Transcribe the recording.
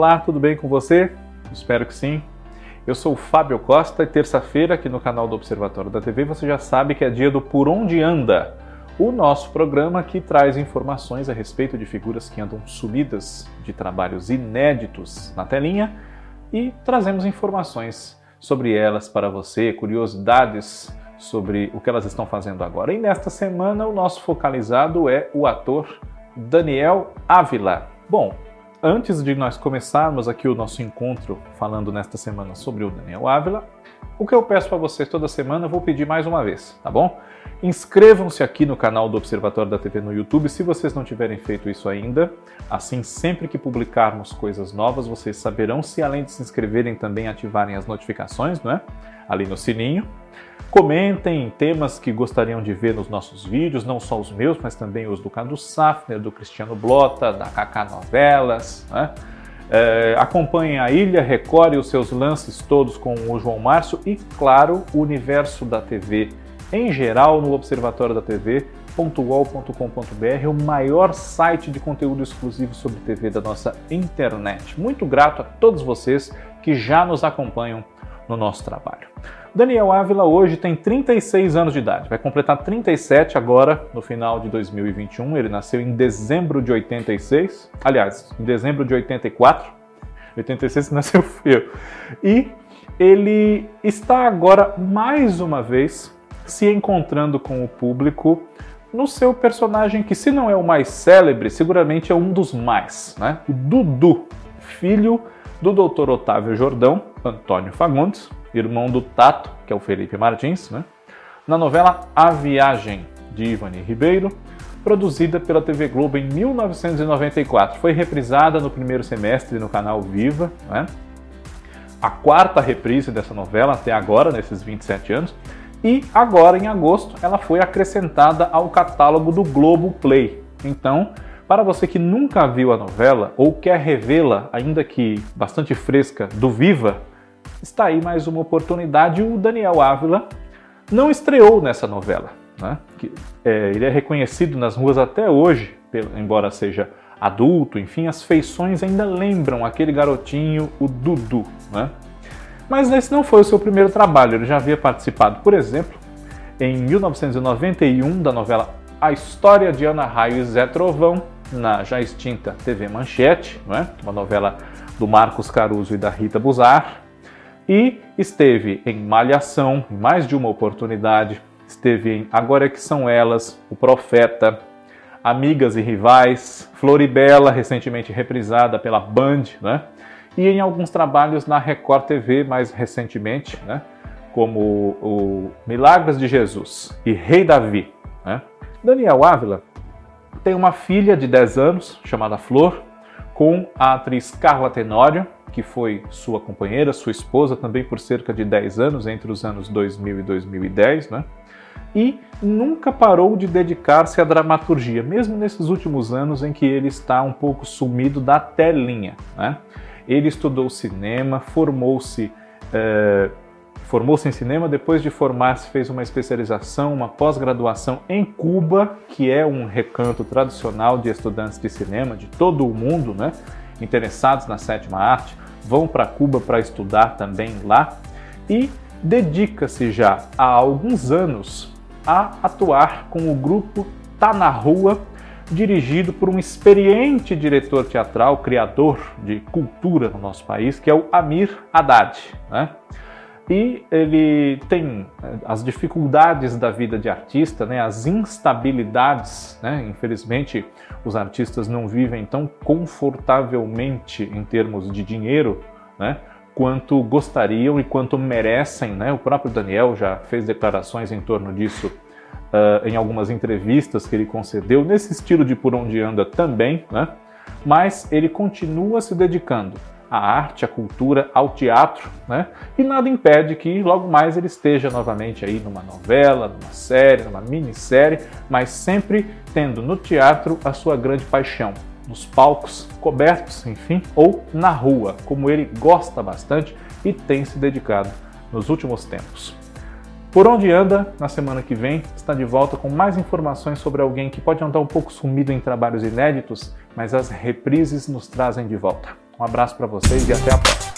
olá, tudo bem com você? Espero que sim. Eu sou o Fábio Costa e terça-feira aqui no canal do Observatório da TV você já sabe que é dia do Por Onde Anda, o nosso programa que traz informações a respeito de figuras que andam sumidas, de trabalhos inéditos na telinha e trazemos informações sobre elas para você, curiosidades sobre o que elas estão fazendo agora. E nesta semana o nosso focalizado é o ator Daniel Ávila. Bom, antes de nós começarmos aqui o nosso encontro falando nesta semana sobre o Daniel Ávila, o que eu peço para vocês toda semana, eu vou pedir mais uma vez, tá bom? Inscrevam-se aqui no canal do Observatório da TV no YouTube se vocês não tiverem feito isso ainda. Assim, sempre que publicarmos coisas novas, vocês saberão se além de se inscreverem também ativarem as notificações, né? Ali no sininho. Comentem temas que gostariam de ver nos nossos vídeos, não só os meus, mas também os do Cadu Safner, do Cristiano Blota, da Kaká Novelas. Né? É, acompanhem a Ilha, recore os seus lances todos com o João Márcio e, claro, o universo da TV em geral no Observatório da TV, .ol.com.br, o maior site de conteúdo exclusivo sobre TV da nossa internet. Muito grato a todos vocês que já nos acompanham no nosso trabalho. Daniel Ávila hoje tem 36 anos de idade, vai completar 37 agora no final de 2021. Ele nasceu em dezembro de 86, aliás, em dezembro de 84. 86 nasceu eu. E ele está agora mais uma vez se encontrando com o público no seu personagem que, se não é o mais célebre, seguramente é um dos mais, né? O Dudu, filho do Dr. Otávio Jordão, Antônio Fagundes, irmão do Tato, que é o Felipe Martins, né? na novela A Viagem, de Ivani Ribeiro, produzida pela TV Globo em 1994. Foi reprisada no primeiro semestre no canal Viva, né? a quarta reprise dessa novela até agora, nesses 27 anos, e agora em agosto ela foi acrescentada ao catálogo do Globo Play. Então, para você que nunca viu a novela ou quer revê-la, ainda que bastante fresca, do Viva, está aí mais uma oportunidade. O Daniel Ávila não estreou nessa novela. Né? É, ele é reconhecido nas ruas até hoje, embora seja adulto, enfim, as feições ainda lembram aquele garotinho, o Dudu. Né? Mas esse não foi o seu primeiro trabalho, ele já havia participado, por exemplo, em 1991 da novela A História de Ana Raio e Zé Trovão, na já extinta TV Manchete, né? uma novela do Marcos Caruso e da Rita Buzar e esteve em Malhação, em mais de uma oportunidade, esteve em Agora que são elas, O Profeta, Amigas e Rivais, Floribela, recentemente reprisada pela Band, né? E em alguns trabalhos na Record TV mais recentemente, né? Como o Milagres de Jesus e Rei Davi. Né? Daniel Ávila tem uma filha de 10 anos chamada Flor, com a atriz Carla Tenório, que foi sua companheira, sua esposa também por cerca de 10 anos, entre os anos 2000 e 2010, né? E nunca parou de dedicar-se à dramaturgia, mesmo nesses últimos anos em que ele está um pouco sumido da telinha. Né? Ele estudou cinema, formou-se eh, formou-se em cinema, depois de formar-se fez uma especialização, uma pós-graduação em Cuba, que é um recanto tradicional de estudantes de cinema de todo o mundo, né? Interessados na sétima arte, vão para Cuba para estudar também lá e dedica-se já há alguns anos a atuar com o grupo Tá na Rua, dirigido por um experiente diretor teatral, criador de cultura no nosso país, que é o Amir Haddad. Né? E ele tem eh, as dificuldades da vida de artista, né, as instabilidades. Né? Infelizmente, os artistas não vivem tão confortavelmente em termos de dinheiro né, quanto gostariam e quanto merecem. Né? O próprio Daniel já fez declarações em torno disso uh, em algumas entrevistas que ele concedeu, nesse estilo de por onde anda também, né? mas ele continua se dedicando à arte, à cultura, ao teatro, né? E nada impede que logo mais ele esteja novamente aí numa novela, numa série, numa minissérie, mas sempre tendo no teatro a sua grande paixão, nos palcos cobertos, enfim, ou na rua, como ele gosta bastante e tem se dedicado nos últimos tempos. Por onde anda, na semana que vem, está de volta com mais informações sobre alguém que pode andar um pouco sumido em trabalhos inéditos, mas as reprises nos trazem de volta. Um abraço para vocês e até a próxima.